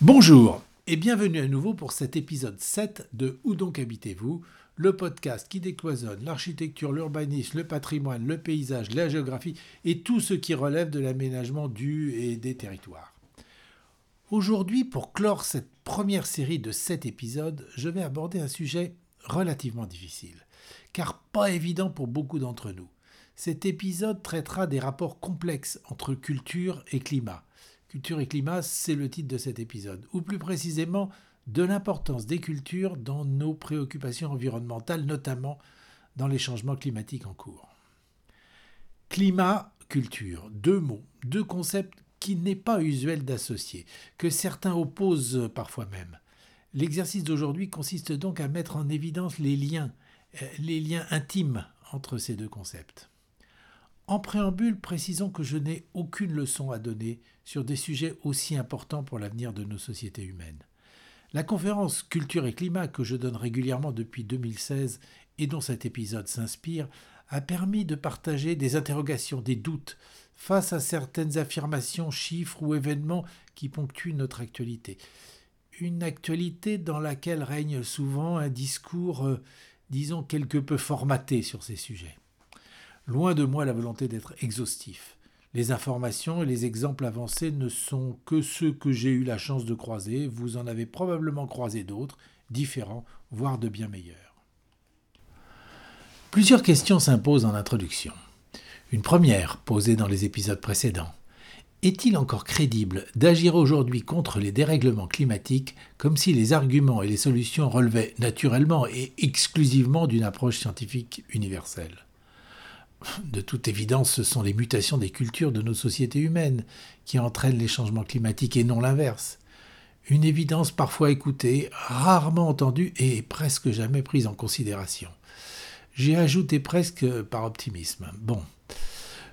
Bonjour et bienvenue à nouveau pour cet épisode 7 de Où donc habitez-vous? Le podcast qui décloisonne l'architecture, l'urbanisme, le patrimoine, le paysage, la géographie et tout ce qui relève de l'aménagement du et des territoires. Aujourd'hui, pour clore cette première série de 7 épisodes, je vais aborder un sujet relativement difficile, car pas évident pour beaucoup d'entre nous. Cet épisode traitera des rapports complexes entre culture et climat, Culture et climat, c'est le titre de cet épisode, ou plus précisément de l'importance des cultures dans nos préoccupations environnementales, notamment dans les changements climatiques en cours. Climat, culture, deux mots, deux concepts qui n'est pas usuel d'associer, que certains opposent parfois même. L'exercice d'aujourd'hui consiste donc à mettre en évidence les liens, euh, les liens intimes entre ces deux concepts. En préambule, précisons que je n'ai aucune leçon à donner sur des sujets aussi importants pour l'avenir de nos sociétés humaines. La conférence Culture et Climat que je donne régulièrement depuis 2016 et dont cet épisode s'inspire a permis de partager des interrogations, des doutes face à certaines affirmations, chiffres ou événements qui ponctuent notre actualité. Une actualité dans laquelle règne souvent un discours, euh, disons, quelque peu formaté sur ces sujets. Loin de moi la volonté d'être exhaustif. Les informations et les exemples avancés ne sont que ceux que j'ai eu la chance de croiser, vous en avez probablement croisé d'autres, différents, voire de bien meilleurs. Plusieurs questions s'imposent en introduction. Une première, posée dans les épisodes précédents. Est-il encore crédible d'agir aujourd'hui contre les dérèglements climatiques comme si les arguments et les solutions relevaient naturellement et exclusivement d'une approche scientifique universelle? De toute évidence, ce sont les mutations des cultures de nos sociétés humaines qui entraînent les changements climatiques et non l'inverse. Une évidence parfois écoutée, rarement entendue et presque jamais prise en considération. J'ai ajouté presque par optimisme. Bon.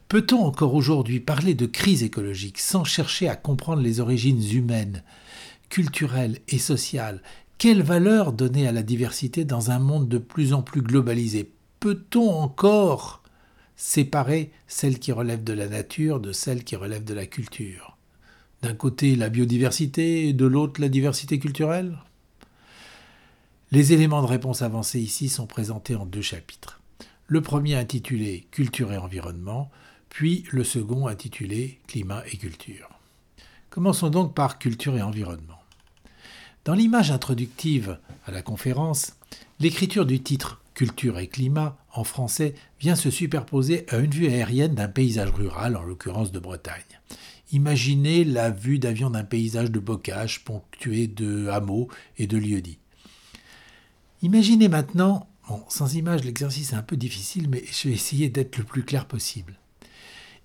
Peut-on encore aujourd'hui parler de crise écologique sans chercher à comprendre les origines humaines, culturelles et sociales? Quelle valeur donner à la diversité dans un monde de plus en plus globalisé? Peut-on encore séparer celle qui relève de la nature de celle qui relève de la culture. D'un côté la biodiversité et de l'autre la diversité culturelle Les éléments de réponse avancés ici sont présentés en deux chapitres. Le premier intitulé Culture et environnement, puis le second intitulé Climat et culture. Commençons donc par culture et environnement. Dans l'image introductive à la conférence, l'écriture du titre Culture et climat en français vient se superposer à une vue aérienne d'un paysage rural, en l'occurrence de Bretagne. Imaginez la vue d'avion d'un paysage de bocage ponctué de hameaux et de lieux-dits. Imaginez maintenant, bon, sans image l'exercice est un peu difficile, mais je vais essayer d'être le plus clair possible.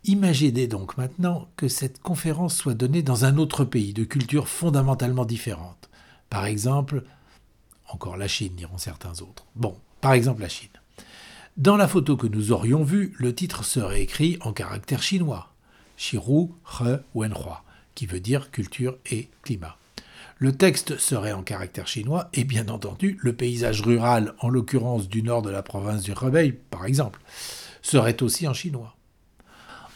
Imaginez donc maintenant que cette conférence soit donnée dans un autre pays de culture fondamentalement différente. Par exemple, encore la Chine, diront certains autres. Bon, par exemple la Chine. Dans la photo que nous aurions vue, le titre serait écrit en caractère chinois, Shiru He Wenhua, qui veut dire culture et climat. Le texte serait en caractère chinois et bien entendu le paysage rural, en l'occurrence du nord de la province du Hebei par exemple, serait aussi en chinois.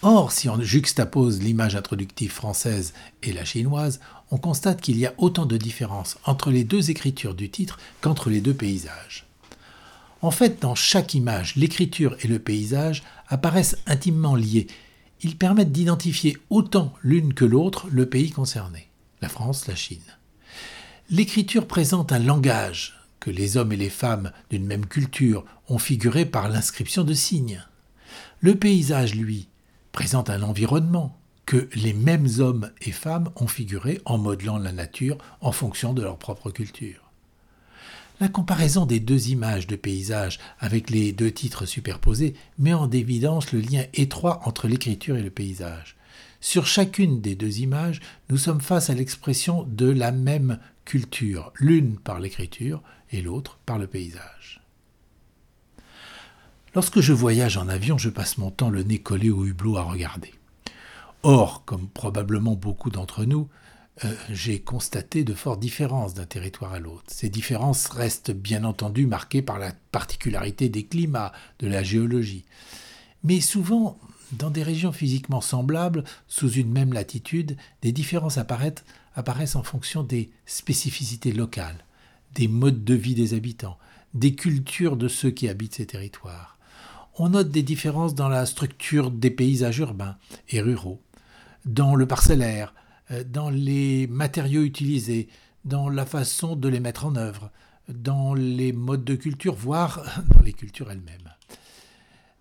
Or, si on juxtapose l'image introductive française et la chinoise, on constate qu'il y a autant de différences entre les deux écritures du titre qu'entre les deux paysages. En fait, dans chaque image, l'écriture et le paysage apparaissent intimement liés. Ils permettent d'identifier autant l'une que l'autre le pays concerné, la France, la Chine. L'écriture présente un langage que les hommes et les femmes d'une même culture ont figuré par l'inscription de signes. Le paysage, lui, présente un environnement que les mêmes hommes et femmes ont figuré en modelant la nature en fonction de leur propre culture. La comparaison des deux images de paysage avec les deux titres superposés met en évidence le lien étroit entre l'écriture et le paysage. Sur chacune des deux images, nous sommes face à l'expression de la même culture, l'une par l'écriture et l'autre par le paysage. Lorsque je voyage en avion, je passe mon temps le nez collé au hublot à regarder. Or, comme probablement beaucoup d'entre nous, euh, j'ai constaté de fortes différences d'un territoire à l'autre. Ces différences restent bien entendu marquées par la particularité des climats, de la géologie. Mais souvent, dans des régions physiquement semblables, sous une même latitude, des différences apparaissent, en fonction des spécificités locales, des modes de vie des habitants, des cultures de ceux qui habitent ces territoires. On note des différences dans la structure des paysages urbains et ruraux, dans le parcellaire, dans les matériaux utilisés, dans la façon de les mettre en œuvre, dans les modes de culture, voire dans les cultures elles-mêmes.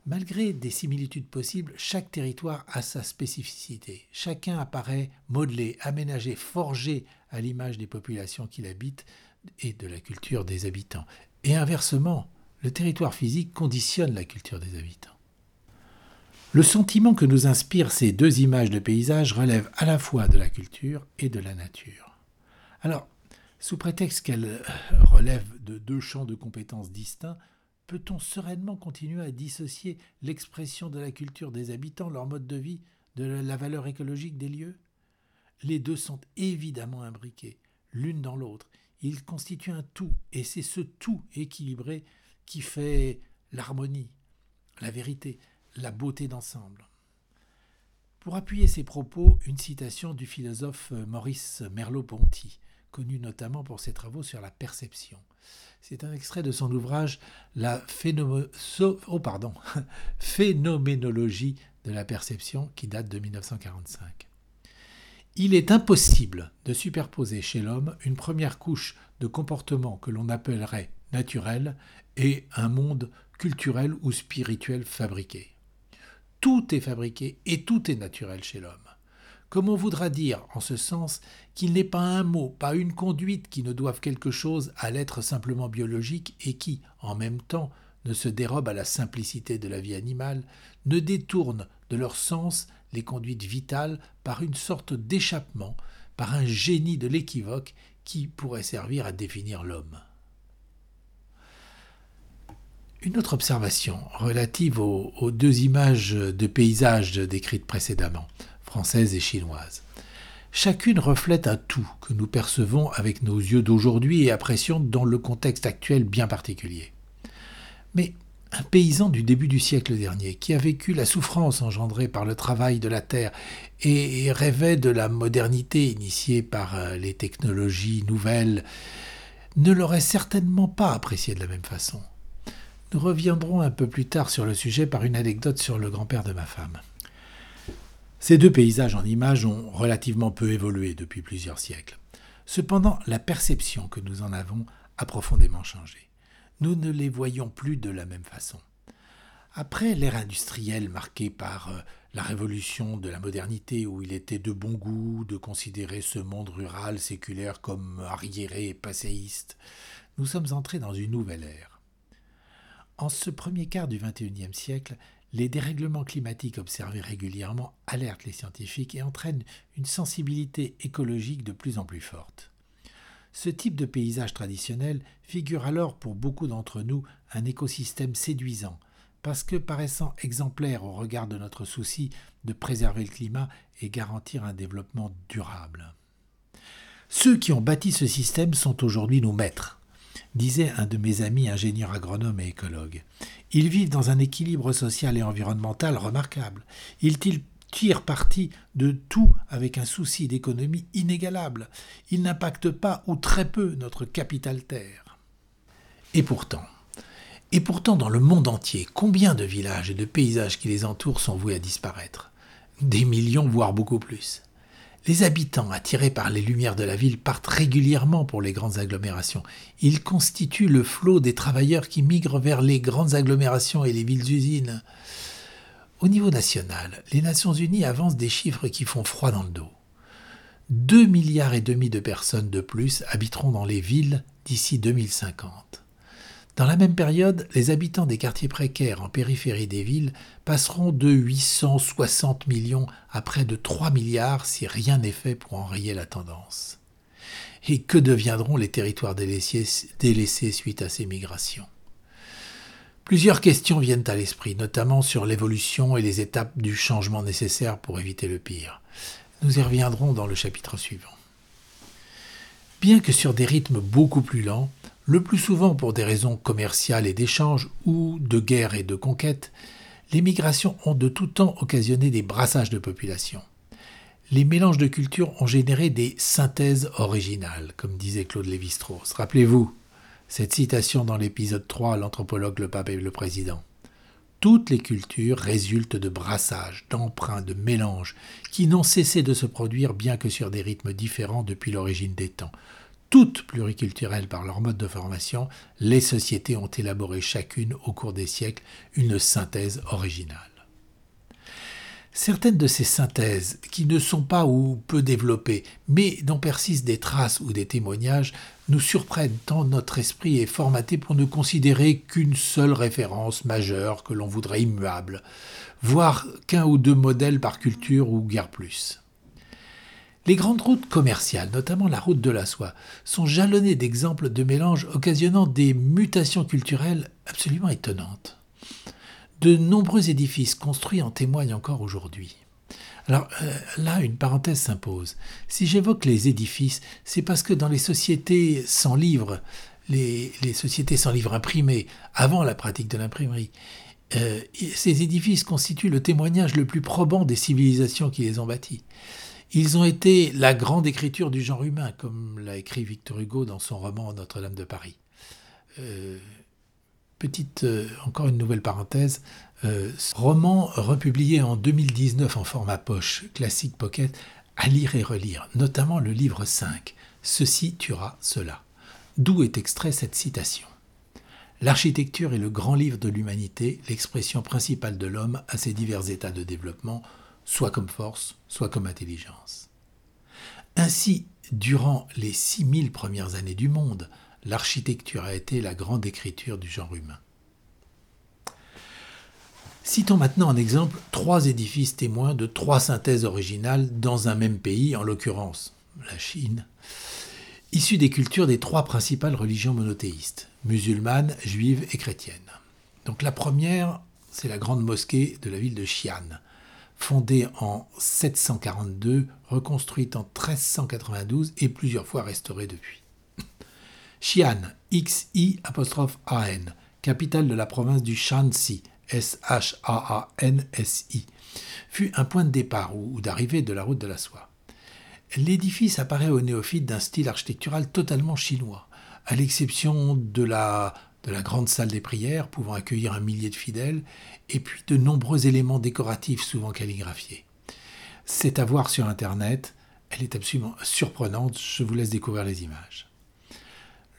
Malgré des similitudes possibles, chaque territoire a sa spécificité. Chacun apparaît modelé, aménagé, forgé à l'image des populations qu'il habite et de la culture des habitants. Et inversement, le territoire physique conditionne la culture des habitants. Le sentiment que nous inspirent ces deux images de paysage relève à la fois de la culture et de la nature. Alors, sous prétexte qu'elles relèvent de deux champs de compétences distincts, Peut-on sereinement continuer à dissocier l'expression de la culture des habitants, leur mode de vie, de la valeur écologique des lieux? Les deux sont évidemment imbriqués, l'une dans l'autre. Ils constituent un tout, et c'est ce tout équilibré qui fait l'harmonie, la vérité, la beauté d'ensemble. Pour appuyer ces propos, une citation du philosophe Maurice Merleau-Ponty, connu notamment pour ses travaux sur la perception. C'est un extrait de son ouvrage La oh, phénoménologie de la perception qui date de 1945. Il est impossible de superposer chez l'homme une première couche de comportement que l'on appellerait naturel et un monde culturel ou spirituel fabriqué. Tout est fabriqué et tout est naturel chez l'homme comme on voudra dire en ce sens qu'il n'est pas un mot, pas une conduite qui ne doivent quelque chose à l'être simplement biologique et qui, en même temps, ne se dérobe à la simplicité de la vie animale, ne détourne de leur sens les conduites vitales par une sorte d'échappement, par un génie de l'équivoque qui pourrait servir à définir l'homme. Une autre observation relative aux, deux images de paysages décrites précédemment française et chinoise. Chacune reflète un tout que nous percevons avec nos yeux d'aujourd'hui et apprécions dans le contexte actuel bien particulier. Mais un paysan du début du siècle dernier, qui a vécu la souffrance engendrée par le travail de la terre et rêvait de la modernité initiée par euh, les technologies nouvelles, ne l'aurait certainement pas apprécié de la même façon. Nous reviendrons un peu plus tard sur le sujet par une anecdote sur le grand-père de ma femme. Ces deux paysages en images ont relativement peu évolué depuis plusieurs siècles. Cependant, la perception que nous en avons a profondément changé. Nous ne les voyons plus de la même façon. Après l'ère industrielle marquée par euh, la révolution de la modernité où il était de bon goût de considérer ce monde rural séculaire comme arriéré et passéiste, nous sommes entrés dans une nouvelle ère. En ce premier quart du XXIe siècle, les dérèglements climatiques observés régulièrement alertent les scientifiques et entraînent une sensibilité écologique de plus en plus forte. Ce type de paysage traditionnel figure alors pour beaucoup d'entre nous un écosystème séduisant, parce que paraissant exemplaire au regard de notre souci de préserver le climat et garantir un développement durable. Ceux qui ont bâti ce système sont aujourd'hui nos maîtres, disait un de mes amis ingénieur agronome et écologue. Ils vivent dans un équilibre social et environnemental remarquable. Ils tirent parti de tout avec un souci d'économie inégalable. Ils n'impactent pas ou très peu notre capital terre. Et pourtant, et pourtant dans le monde entier, combien de villages et de paysages qui les entourent sont voués à disparaître? Des millions, voire beaucoup plus. Les habitants, attirés par les lumières de la ville, partent régulièrement pour les grandes agglomérations. Ils constituent le flot des travailleurs qui migrent vers les grandes agglomérations et les villes-usines. Au niveau national, les Nations Unies avancent des chiffres qui font froid dans le dos. 2 milliards et demi de personnes de plus habiteront dans les villes d'ici 2050. Dans la même période, les habitants des quartiers précaires en périphérie des villes passeront de 860 millions à près de 3 milliards si rien n'est fait pour enrayer la tendance. Et que deviendront les territoires délaissés, suite à ces migrations? Plusieurs questions viennent à l'esprit, notamment sur l'évolution et les étapes du changement nécessaire pour éviter le pire. Nous y reviendrons dans le chapitre suivant. Bien que sur des rythmes beaucoup plus lents, le plus souvent pour des raisons commerciales et d'échanges ou de guerre et de conquête, les migrations ont de tout temps occasionné des brassages de population. les mélanges de cultures ont généré des synthèses originales, comme disait Claude Lévi-Strauss. Rappelez-vous cette citation dans l'épisode 3, l'anthropologue, le pape et le président. Toutes les cultures résultent de brassages, d'emprunts, de mélanges, qui n'ont cessé de se produire bien que sur des rythmes différents depuis l'origine des temps. Toutes pluriculturelles par leur mode de formation, les sociétés ont élaboré chacune au cours des siècles une synthèse originale. Certaines de ces synthèses, qui ne sont pas ou peu développées, mais dont persistent des traces ou des témoignages, nous surprennent tant notre esprit est formaté pour ne considérer qu'une seule référence majeure que l'on voudrait immuable, voire qu'un ou deux modèles par culture ou guère plus. Les grandes routes commerciales, notamment la route de la soie, sont jalonnées d'exemples de mélanges occasionnant des mutations culturelles absolument étonnantes. De nombreux édifices construits en témoignent encore aujourd'hui. Alors euh, là, une parenthèse s'impose. Si j'évoque les édifices, c'est parce que dans les sociétés sans livres, les, sociétés sans livres imprimés, avant la pratique de l'imprimerie, euh, ces édifices constituent le témoignage le plus probant des civilisations qui les ont bâtis. Ils ont été la grande écriture du genre humain, comme l'a écrit Victor Hugo dans son roman Notre-Dame de Paris. Euh, petite, encore une nouvelle parenthèse, euh, roman republié en 2019 en format poche, classique pocket, à lire et relire, notamment le livre 5, Ceci tuera cela. D'où est extrait cette citation L'architecture est le grand livre de l'humanité, l'expression principale de l'homme à ses divers états de développement, soit comme force, soit comme intelligence. Ainsi, durant les 6000 premières années du monde, l'architecture a été la grande écriture du genre humain. Citons maintenant en exemple trois édifices témoins de trois synthèses originales dans un même pays, en l'occurrence la Chine, issus des cultures des trois principales religions monothéistes, musulmanes, juives et chrétiennes. Donc la première, c'est la grande mosquée de la ville de Xi'an, fondée en 742, reconstruite en 1392 et plusieurs fois restaurée depuis. Xi'an, X-I-A-N, capitale de la province du Shanxi, S-H-A-A-N-S-I, fut un point de départ ou d'arrivée de la route de la soie. L'édifice apparaît aux néophytes d'un style architectural totalement chinois, à l'exception de la, de la grande salle des prières pouvant accueillir un millier de fidèles, et puis de nombreux éléments décoratifs souvent calligraphiés. C'est à voir sur Internet, elle est absolument surprenante, je vous laisse découvrir les images.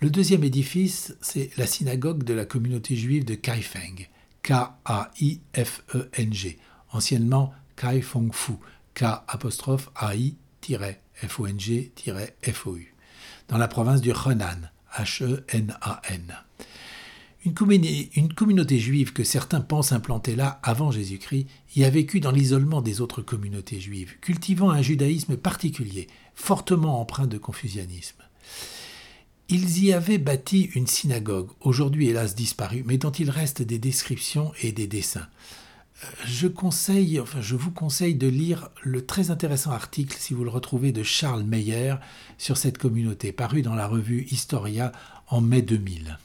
Le deuxième édifice, c'est la synagogue de la communauté juive de Kaifeng, K-A-I-F-E-N-G, anciennement Kai Fong Fu, K-A-I-F-O-N-G-F-O-U, dans la province du Henan, H-E-N-A-N. Une, communauté juive que certains pensent implanter là avant Jésus-Christ y a vécu dans l'isolement des autres communautés juives, cultivant un judaïsme particulier, fortement empreint de confucianisme. Ils y avaient bâti une synagogue, aujourd'hui hélas disparue, mais dont il reste des descriptions et des dessins. Euh, je, je vous conseille de lire le très intéressant article, si vous le retrouvez, de Charles Meyer sur cette communauté, paru dans la revue Historia en mai 2000.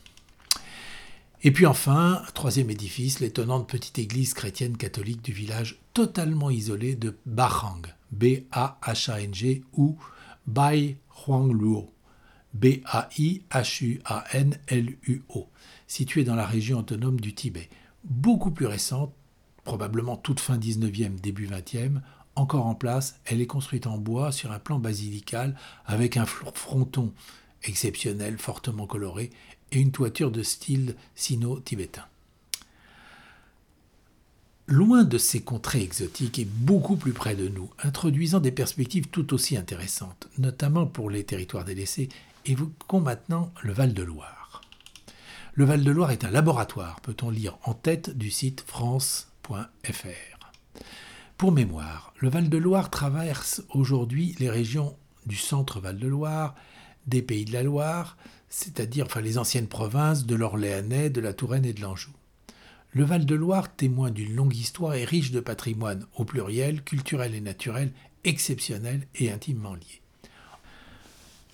Et puis enfin, troisième édifice, l'étonnante petite église chrétienne catholique du village totalement isolé de Bahang, B-A-H-A-N-G, ou Bai Huangluo. B-A-I-H-U-A-N-L-U-O, située dans la région autonome du Tibet. Beaucoup plus récente, probablement toute fin 19e, début 20e, encore en place, elle est construite en bois sur un plan basilical avec un fronton exceptionnel, fortement coloré, et une toiture de style sino-tibétain. Loin de ces contrées exotiques et beaucoup plus près de nous, introduisant des perspectives tout aussi intéressantes, notamment pour les territoires délaissés, Évoquons maintenant le Val-de-Loire. Le Val-de-Loire est un laboratoire, peut-on lire en tête du site france.fr. Pour mémoire, le Val-de-Loire traverse aujourd'hui les régions du centre Val-de-Loire, des Pays de la Loire, c'est-à-dire les anciennes provinces de l'Orléanais, de la Touraine et de l'Anjou. Le Val-de-Loire, témoin d'une longue histoire, est riche de patrimoine au pluriel, culturel et naturel, exceptionnel et intimement lié.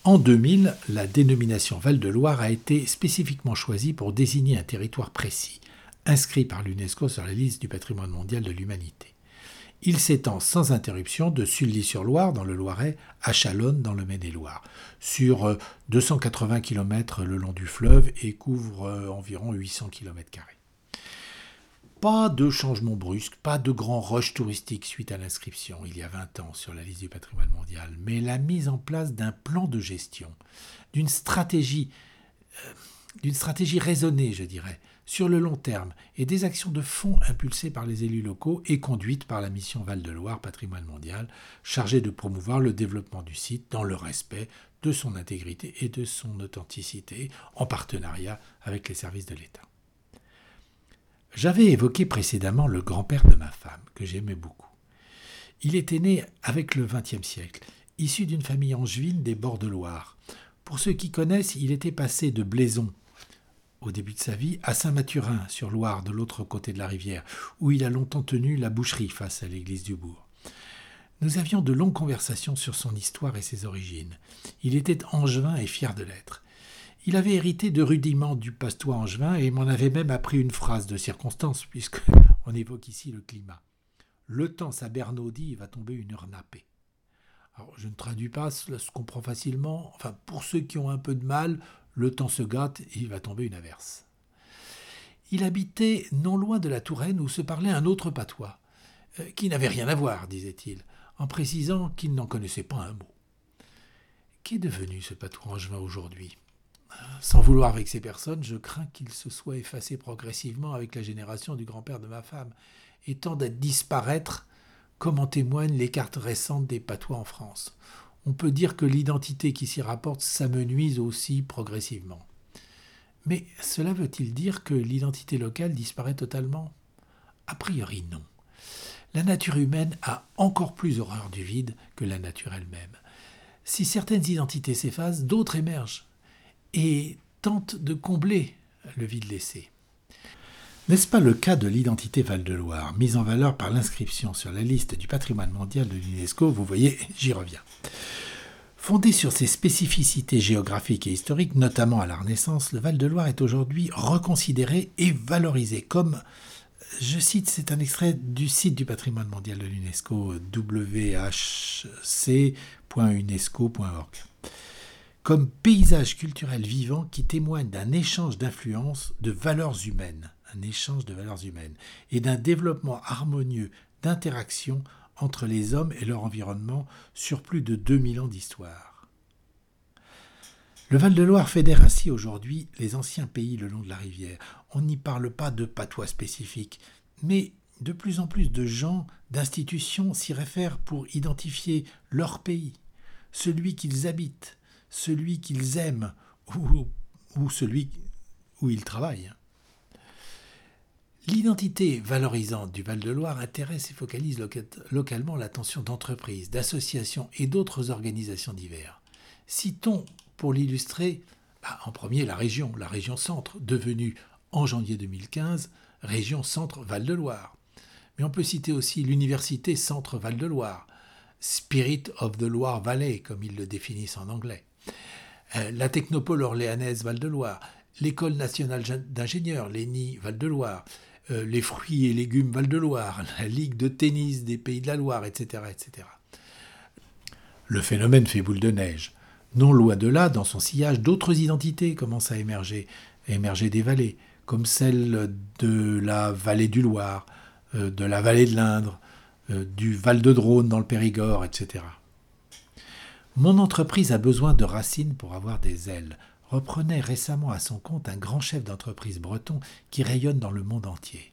En 2000, la dénomination Val-de-Loire a été spécifiquement choisie pour désigner un territoire précis, inscrit par l'UNESCO sur la liste du patrimoine mondial de l'humanité. Il s'étend sans interruption de Sully-sur-Loire dans le Loiret à Chalonne dans le Maine-et-Loire, sur 280 km le long du fleuve et couvre environ 800 km. Pas de changement brusque, pas de grand rush touristique suite à l'inscription il y a 20 ans sur la liste du patrimoine mondial, mais la mise en place d'un plan de gestion, d'une stratégie, euh, d'une stratégie raisonnée, je dirais, sur le long terme, et des actions de fond impulsées par les élus locaux et conduites par la mission Val-de-Loire Patrimoine mondial, chargée de promouvoir le développement du site dans le respect de son intégrité et de son authenticité, en partenariat avec les services de l'État. J'avais évoqué précédemment le grand-père de ma femme, que j'aimais beaucoup. Il était né avec le XXe siècle, issu d'une famille angevine des bords de Loire. Pour ceux qui connaissent, il était passé de Blaison, au début de sa vie, à Saint-Mathurin, sur Loire, de l'autre côté de la rivière, où il a longtemps tenu la boucherie face à l'église du bourg. Nous avions de longues conversations sur son histoire et ses origines. Il était angevin et fier de l'être. Il avait hérité de rudiments du pastois angevin et m'en avait même appris une phrase de circonstance, puisqu'on évoque ici le climat. Le temps s'abernaudit, il va tomber une heure nappée. Alors, je ne traduis pas, cela se comprend facilement. Enfin, pour ceux qui ont un peu de mal, le temps se gâte et il va tomber une averse. Il habitait non loin de la Touraine où se parlait un autre patois, euh, qui n'avait rien à voir, disait-il, en précisant qu'il n'en connaissait pas un mot. Qu'est devenu ce patois angevin aujourd'hui? Sans vouloir vexer personne, je crains qu'il se soit effacé progressivement avec la génération du grand-père de ma femme, et tend à disparaître, comme en témoignent les cartes récentes des patois en France. On peut dire que l'identité qui s'y rapporte s'amenuise aussi progressivement. Mais cela veut-il dire que l'identité locale disparaît totalement? A priori non. La nature humaine a encore plus horreur du vide que la nature elle-même. Si certaines identités s'effacent, d'autres émergent et tente de combler le vide laissé. N'est-ce pas le cas de l'identité Val-de-Loire, mise en valeur par l'inscription sur la liste du patrimoine mondial de l'UNESCO? Vous voyez, j'y reviens. Fondé sur ses spécificités géographiques et historiques, notamment à la Renaissance, le Val-de-Loire est aujourd'hui reconsidéré et valorisé comme, je cite, c'est un extrait du site du patrimoine mondial de l'UNESCO, whc.unesco.org comme paysage culturel vivant qui témoigne d'un échange d'influences, de valeurs humaines, échange de valeurs humaines, et d'un développement harmonieux d'interaction entre les hommes et leur environnement sur plus de 2000 ans d'histoire. Le Val-de-Loire fédère ainsi aujourd'hui les anciens pays le long de la rivière. On n'y parle pas de patois spécifiques, mais de plus en plus de gens, d'institutions s'y réfèrent pour identifier leur pays, celui qu'ils habitent, celui qu'ils aiment ou, celui où ils travaillent. L'identité valorisante du Val-de-Loire intéresse et focalise localement l'attention d'entreprises, d'associations et d'autres organisations diverses. Citons, pour l'illustrer, bah, en premier la région, la région centre, devenue en janvier 2015 région centre Val-de-Loire. Mais on peut citer aussi l'université Centre Val-de-Loire, Spirit of the Loire Valley, comme ils le définissent en anglais. Euh, la Technopole orléanaise Val-de-Loire, l'École nationale d'ingénieurs, l'ENI Val-de-Loire, euh, les fruits et légumes Val-de-Loire, la Ligue de tennis des Pays de la Loire, etc., etc. Le phénomène fait boule de neige. Non loin de là, dans son sillage, d'autres identités commencent à émerger, à émerger des vallées, comme celle de la vallée du Loire, euh, de la vallée de l'Indre, du Val de Drône dans le Périgord, etc. Mon entreprise a besoin de racines pour avoir des ailes, reprenait récemment à son compte un grand chef d'entreprise breton qui rayonne dans le monde entier.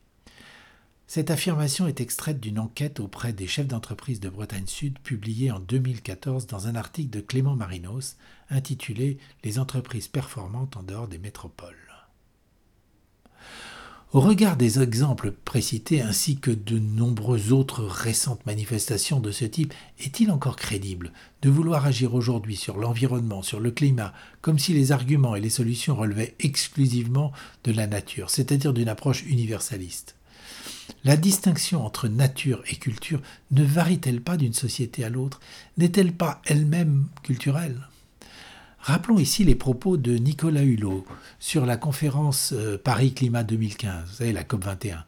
Cette affirmation est extraite d'une enquête auprès des chefs d'entreprise de Bretagne Sud publiée en 2014 dans un article de Clément Marinos intitulé Les entreprises performantes en dehors des métropoles. Au regard des exemples précités ainsi que de nombreuses autres récentes manifestations de ce type, est-il encore crédible de vouloir agir aujourd'hui sur l'environnement, sur le climat, comme si les arguments et les solutions relevaient exclusivement de la nature, c'est-à-dire d'une approche universaliste? La distinction entre nature et culture ne varie-t-elle pas d'une société à l'autre? N'est-elle pas elle-même culturelle? Rappelons ici les propos de Nicolas Hulot sur la conférence euh, Paris Climat 2015, vous la COP21.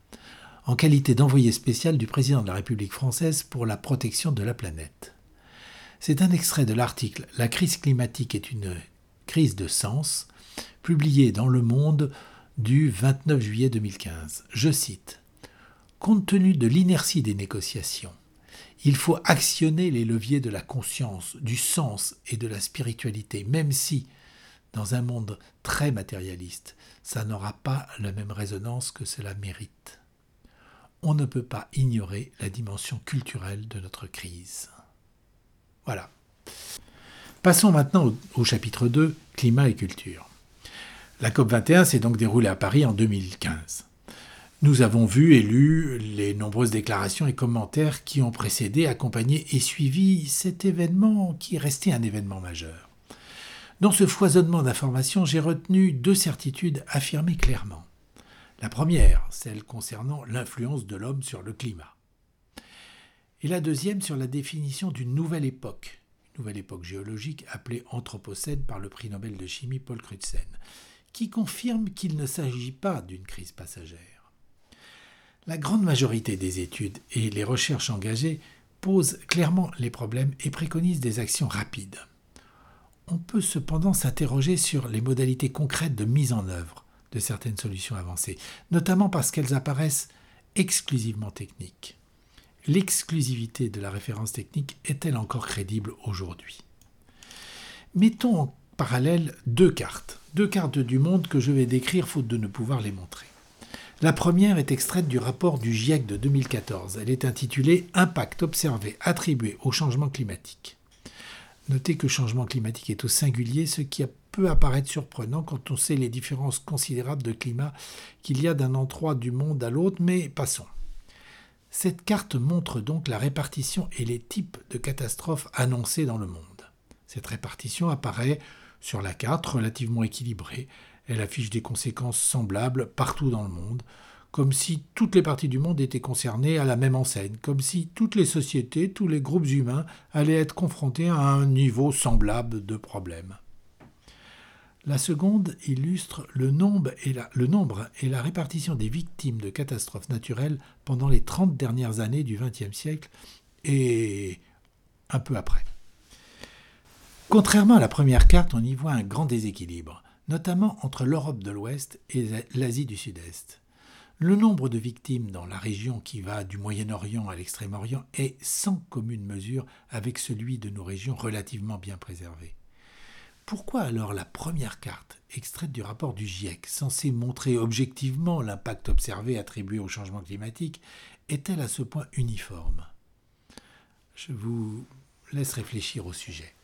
en qualité d'envoyé spécial du président de la République française pour la protection de la planète. C'est un extrait de l'article La crise climatique est une crise de sens, publié dans Le Monde du 29 juillet 2015. Je cite Compte tenu de l'inertie des négociations, il faut actionner les leviers de la conscience, du sens et de la spiritualité, même si, dans un monde très matérialiste, ça n'aura pas la même résonance que cela mérite. On ne peut pas ignorer la dimension culturelle de notre crise. Voilà. Passons maintenant au, chapitre 2, climat et culture. La COP21 s'est donc déroulée à Paris en 2015. Nous avons vu et lu les nombreuses déclarations et commentaires qui ont précédé, accompagné et suivi cet événement qui est resté un événement majeur. Dans ce foisonnement d'informations, j'ai retenu deux certitudes affirmées clairement. La première, celle concernant l'influence de l'homme sur le climat. Et la deuxième sur la définition d'une nouvelle époque, une nouvelle époque géologique appelée Anthropocène par le prix Nobel de chimie Paul Crutzen, qui confirme qu'il ne s'agit pas d'une crise passagère. La grande majorité des études et les recherches engagées posent clairement les problèmes et préconisent des actions rapides. On peut cependant s'interroger sur les modalités concrètes de mise en œuvre de certaines solutions avancées, notamment parce qu'elles apparaissent exclusivement techniques. L'exclusivité de la référence technique est-elle encore crédible aujourd'hui? Mettons en parallèle deux cartes, deux cartes du monde que je vais décrire faute de ne pouvoir les montrer. La première est extraite du rapport du GIEC de 2014. Elle est intitulée Impact observé attribué au changement climatique. Notez que changement climatique est au singulier, ce qui peut apparaître surprenant quand on sait les différences considérables de climat qu'il y a d'un endroit du monde à l'autre, mais passons. Cette carte montre donc la répartition et les types de catastrophes annoncées dans le monde. Cette répartition apparaît sur la carte relativement équilibrée, elle affiche des conséquences semblables partout dans le monde, comme si toutes les parties du monde étaient concernées à la même enseigne, comme si toutes les sociétés, tous les groupes humains allaient être confrontés à un niveau semblable de problèmes. La seconde illustre le nombre, et la, le nombre et la répartition des victimes de catastrophes naturelles pendant les 30 dernières années du XXe siècle et un peu après. Contrairement à la première carte, on y voit un grand déséquilibre notamment entre l'Europe de l'Ouest et l'Asie du Sud-Est. Le nombre de victimes dans la région qui va du Moyen-Orient à l'Extrême-Orient est sans commune mesure avec celui de nos régions relativement bien préservées. Pourquoi alors la première carte, extraite du rapport du GIEC, censée montrer objectivement l'impact observé attribué au changement climatique, est-elle à ce point uniforme? Je vous laisse réfléchir au sujet.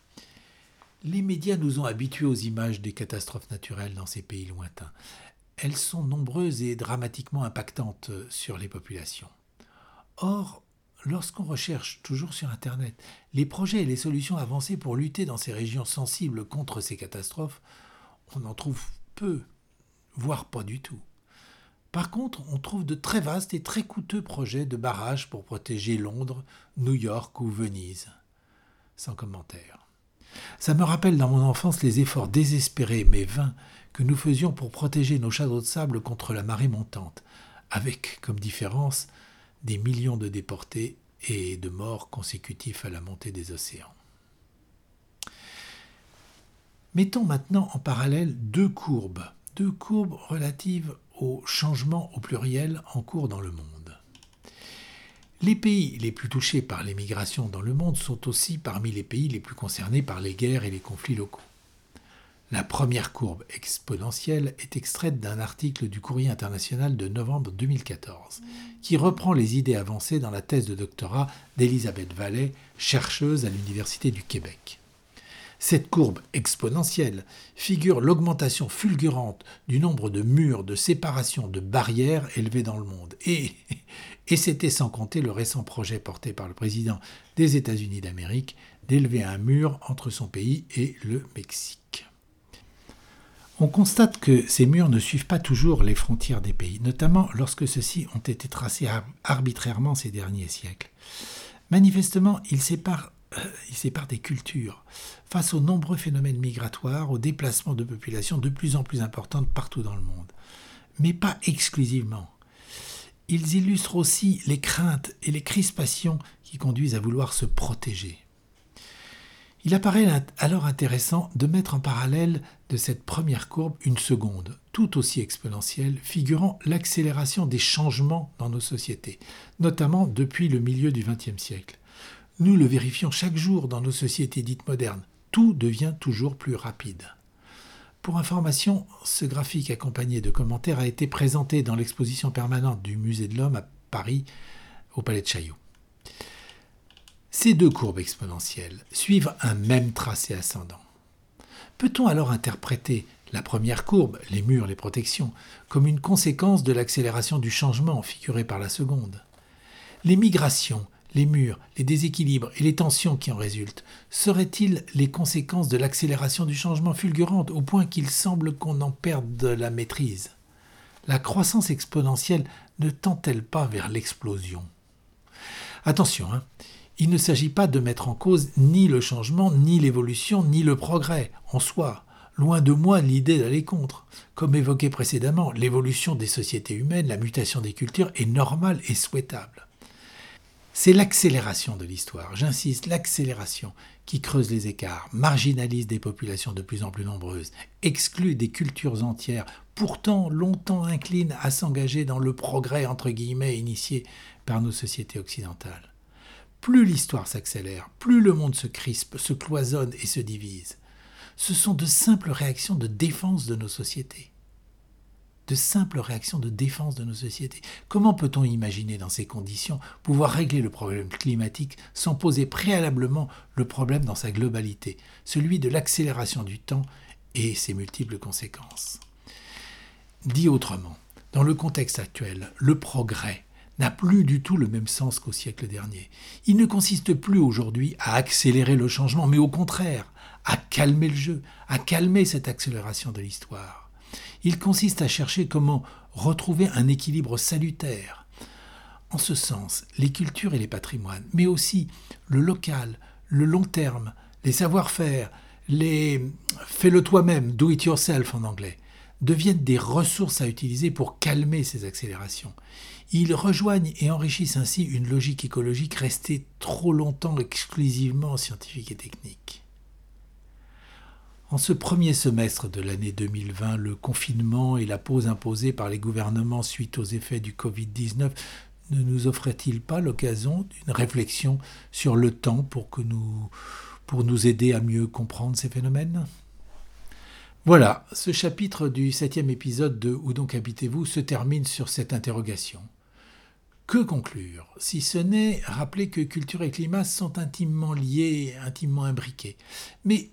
Les médias nous ont habitués aux images des catastrophes naturelles dans ces pays lointains. Elles sont nombreuses et dramatiquement impactantes sur les populations. Or, lorsqu'on recherche, toujours sur Internet, les projets et les solutions avancées pour lutter dans ces régions sensibles contre ces catastrophes, on en trouve peu, voire pas du tout. Par contre, on trouve de très vastes et très coûteux projets de barrages pour protéger Londres, New York ou Venise. Sans commentaire. Ça me rappelle dans mon enfance les efforts désespérés mais vains que nous faisions pour protéger nos châteaux de sable contre la marée montante, avec comme différence des millions de déportés et de morts consécutifs à la montée des océans. Mettons maintenant en parallèle deux courbes, deux courbes relatives au changement au pluriel en cours dans le monde. Les pays les plus touchés par les migrations dans le monde sont aussi parmi les pays les plus concernés par les guerres et les conflits locaux. La première courbe exponentielle est extraite d'un article du Courrier international de novembre 2014, qui reprend les idées avancées dans la thèse de doctorat d'Elisabeth Vallet, chercheuse à l'Université du Québec. Cette courbe exponentielle figure l'augmentation fulgurante du nombre de murs, de séparations, de barrières élevées dans le monde. Et et c'était sans compter le récent projet porté par le président des États-Unis d'Amérique d'élever un mur entre son pays et le Mexique. On constate que ces murs ne suivent pas toujours les frontières des pays, notamment lorsque ceux-ci ont été tracés arbitrairement ces derniers siècles. Manifestement, ils séparent, euh, des cultures face aux nombreux phénomènes migratoires, aux déplacements de populations de plus en plus importantes partout dans le monde. Mais pas exclusivement ils illustrent aussi les craintes et les crispations qui conduisent à vouloir se protéger. Il apparaît alors intéressant de mettre en parallèle de cette première courbe une seconde, tout aussi exponentielle, figurant l'accélération des changements dans nos sociétés, notamment depuis le milieu du XXe siècle. Nous le vérifions chaque jour dans nos sociétés dites modernes. Tout devient toujours plus rapide. Pour information, ce graphique accompagné de commentaires a été présenté dans l'exposition permanente du Musée de l'Homme à Paris, au Palais de Chaillot. Ces deux courbes exponentielles suivent un même tracé ascendant. Peut-on alors interpréter la première courbe, les murs, les protections, comme une conséquence de l'accélération du changement figuré par la seconde? Les migrations les murs, les déséquilibres et les tensions qui en résultent seraient-ils les conséquences de l'accélération du changement fulgurante au point qu'il semble qu'on en perde la maîtrise? La croissance exponentielle ne tend-elle pas vers l'explosion? Attention, hein, il ne s'agit pas de mettre en cause ni le changement, ni l'évolution, ni le progrès en soi. Loin de moi l'idée d'aller contre. Comme évoqué précédemment, l'évolution des sociétés humaines, la mutation des cultures est normale et souhaitable. C'est l'accélération de l'histoire, j'insiste, l'accélération qui creuse les écarts, marginalise des populations de plus en plus nombreuses, exclut des cultures entières, pourtant longtemps inclines à s'engager dans le progrès entre guillemets initié par nos sociétés occidentales. Plus l'histoire s'accélère, plus le monde se crispe, se cloisonne et se divise. Ce sont de simples réactions de défense de nos sociétés de simples réactions de défense de nos sociétés. Comment peut-on imaginer dans ces conditions pouvoir régler le problème climatique sans poser préalablement le problème dans sa globalité, celui de l'accélération du temps et ses multiples conséquences? Dit autrement, dans le contexte actuel, le progrès n'a plus du tout le même sens qu'au siècle dernier. Il ne consiste plus aujourd'hui à accélérer le changement, mais au contraire, à calmer le jeu, à calmer cette accélération de l'histoire. Il consiste à chercher comment retrouver un équilibre salutaire. En ce sens, les cultures et les patrimoines, mais aussi le local, le long terme, les savoir-faire, les fais-le toi-même, do it yourself en anglais, deviennent des ressources à utiliser pour calmer ces accélérations. Ils rejoignent et enrichissent ainsi une logique écologique restée trop longtemps exclusivement scientifique et technique. En ce premier semestre de l'année 2020, le confinement et la pause imposée par les gouvernements suite aux effets du Covid-19 ne nous offrait-il pas l'occasion d'une réflexion sur le temps pour, que nous, pour aider à mieux comprendre ces phénomènes? Voilà, ce chapitre du septième épisode de Où donc habitez-vous se termine sur cette interrogation. Que conclure, si ce n'est rappeler que culture et climat sont intimement liés, intimement imbriqués? Mais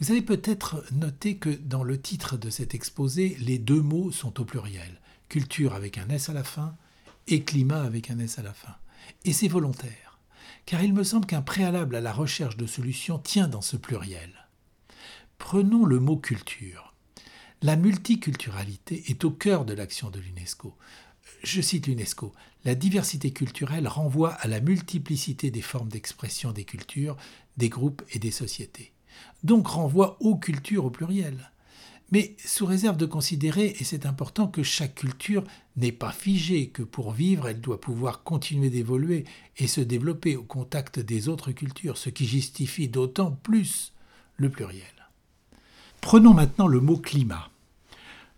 vous avez peut-être noté que dans le titre de cet exposé, les deux mots sont au pluriel. Culture avec un S à la fin et climat avec un S à la fin. Et c'est volontaire, car il me semble qu'un préalable à la recherche de solutions tient dans ce pluriel. Prenons le mot culture. La multiculturalité est au cœur de l'action de l'UNESCO. Je cite l'UNESCO. La diversité culturelle renvoie à la multiplicité des formes d'expression des cultures, des groupes et des sociétés donc renvoie aux cultures au pluriel. Mais sous réserve de considérer, et c'est important, que chaque culture n'est pas figée, que pour vivre, elle doit pouvoir continuer d'évoluer et se développer au contact des autres cultures, ce qui justifie d'autant plus le pluriel. Prenons maintenant le mot climat.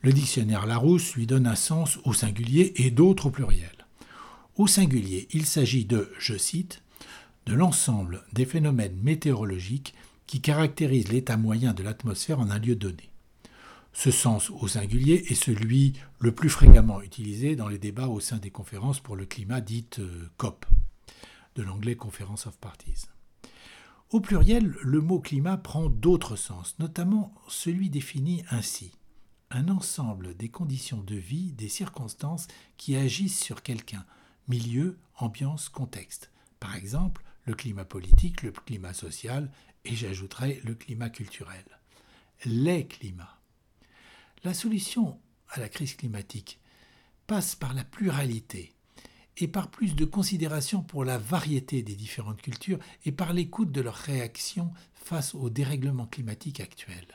Le dictionnaire Larousse lui donne un sens au singulier et d'autres au pluriel. Au singulier, il s'agit de, je cite, de l'ensemble des phénomènes météorologiques qui caractérise l'état moyen de l'atmosphère en un lieu donné. Ce sens au singulier est celui le plus fréquemment utilisé dans les débats au sein des conférences pour le climat dites euh, COP, de l'anglais Conference of Parties. Au pluriel, le mot climat prend d'autres sens, notamment celui défini ainsi un ensemble des conditions de vie, des circonstances qui agissent sur quelqu'un, milieu, ambiance, contexte. Par exemple, le climat politique, le climat social et j'ajouterai le climat culturel. Les climats. La solution à la crise climatique passe par la pluralité et par plus de considération pour la variété des différentes cultures et par l'écoute de leurs réactions face au dérèglement climatique actuel.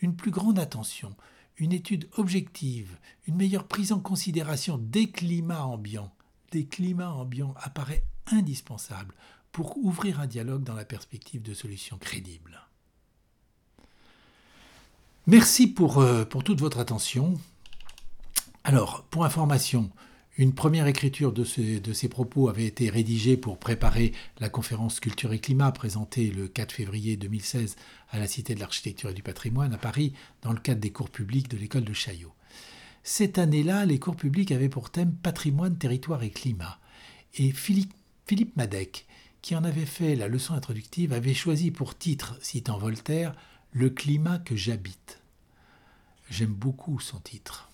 Une plus grande attention, une étude objective, une meilleure prise en considération des climats ambiants, des climats ambiants apparaît indispensable pour ouvrir un dialogue dans la perspective de solutions crédibles. Merci pour, euh, pour toute votre attention. Alors, pour information, une première écriture de, de, ces propos avait été rédigée pour préparer la conférence Culture et Climat présentée le 4 février 2016 à la Cité de l'Architecture et du Patrimoine à Paris dans le cadre des cours publics de l'école de Chaillot. Cette année-là, les cours publics avaient pour thème Patrimoine, territoire et climat. Et Philippe, Philippe Madec, qui en avait fait la leçon introductive, avait choisi pour titre, citant Voltaire, Le climat que j'habite. J'aime beaucoup son titre.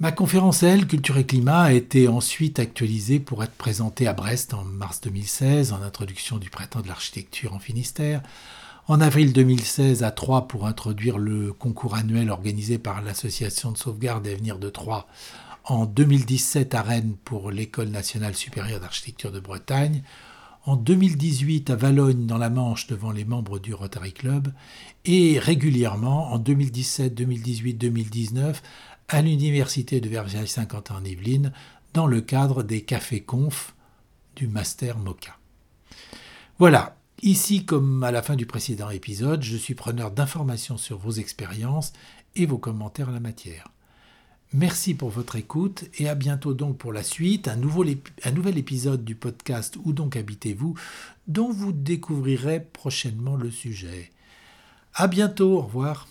Ma conférence elle, Culture et Climat, a été ensuite actualisée pour être présentée à Brest en mars 2016, en introduction du printemps de l'architecture en Finistère, en avril 2016 à Troyes pour introduire le concours annuel organisé par l'Association de sauvegarde et avenir de Troyes, en 2017 à Rennes pour l'École nationale supérieure d'architecture de Bretagne, en 2018 à Valogne dans la Manche devant les membres du Rotary Club, et régulièrement en 2017, 2018, 2019 à l'Université de Versailles-Saint-Quentin en Yvelines dans le cadre des cafés conf du Master MOCA. Voilà, ici comme à la fin du précédent épisode, je suis preneur d'informations sur vos expériences et vos commentaires à la matière. Merci pour votre écoute et à bientôt donc pour la suite, un, nouvel épisode du podcast Où donc habitez-vous dont vous découvrirez prochainement le sujet. À bientôt, au revoir.